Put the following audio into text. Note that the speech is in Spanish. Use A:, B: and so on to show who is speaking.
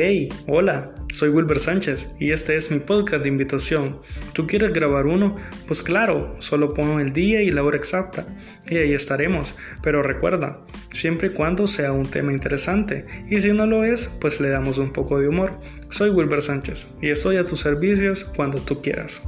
A: Hey, hola, soy Wilber Sánchez y este es mi podcast de invitación. ¿Tú quieres grabar uno? Pues claro, solo pongo el día y la hora exacta y ahí estaremos. Pero recuerda, siempre y cuando sea un tema interesante y si no lo es, pues le damos un poco de humor. Soy Wilber Sánchez y estoy a tus servicios cuando tú quieras.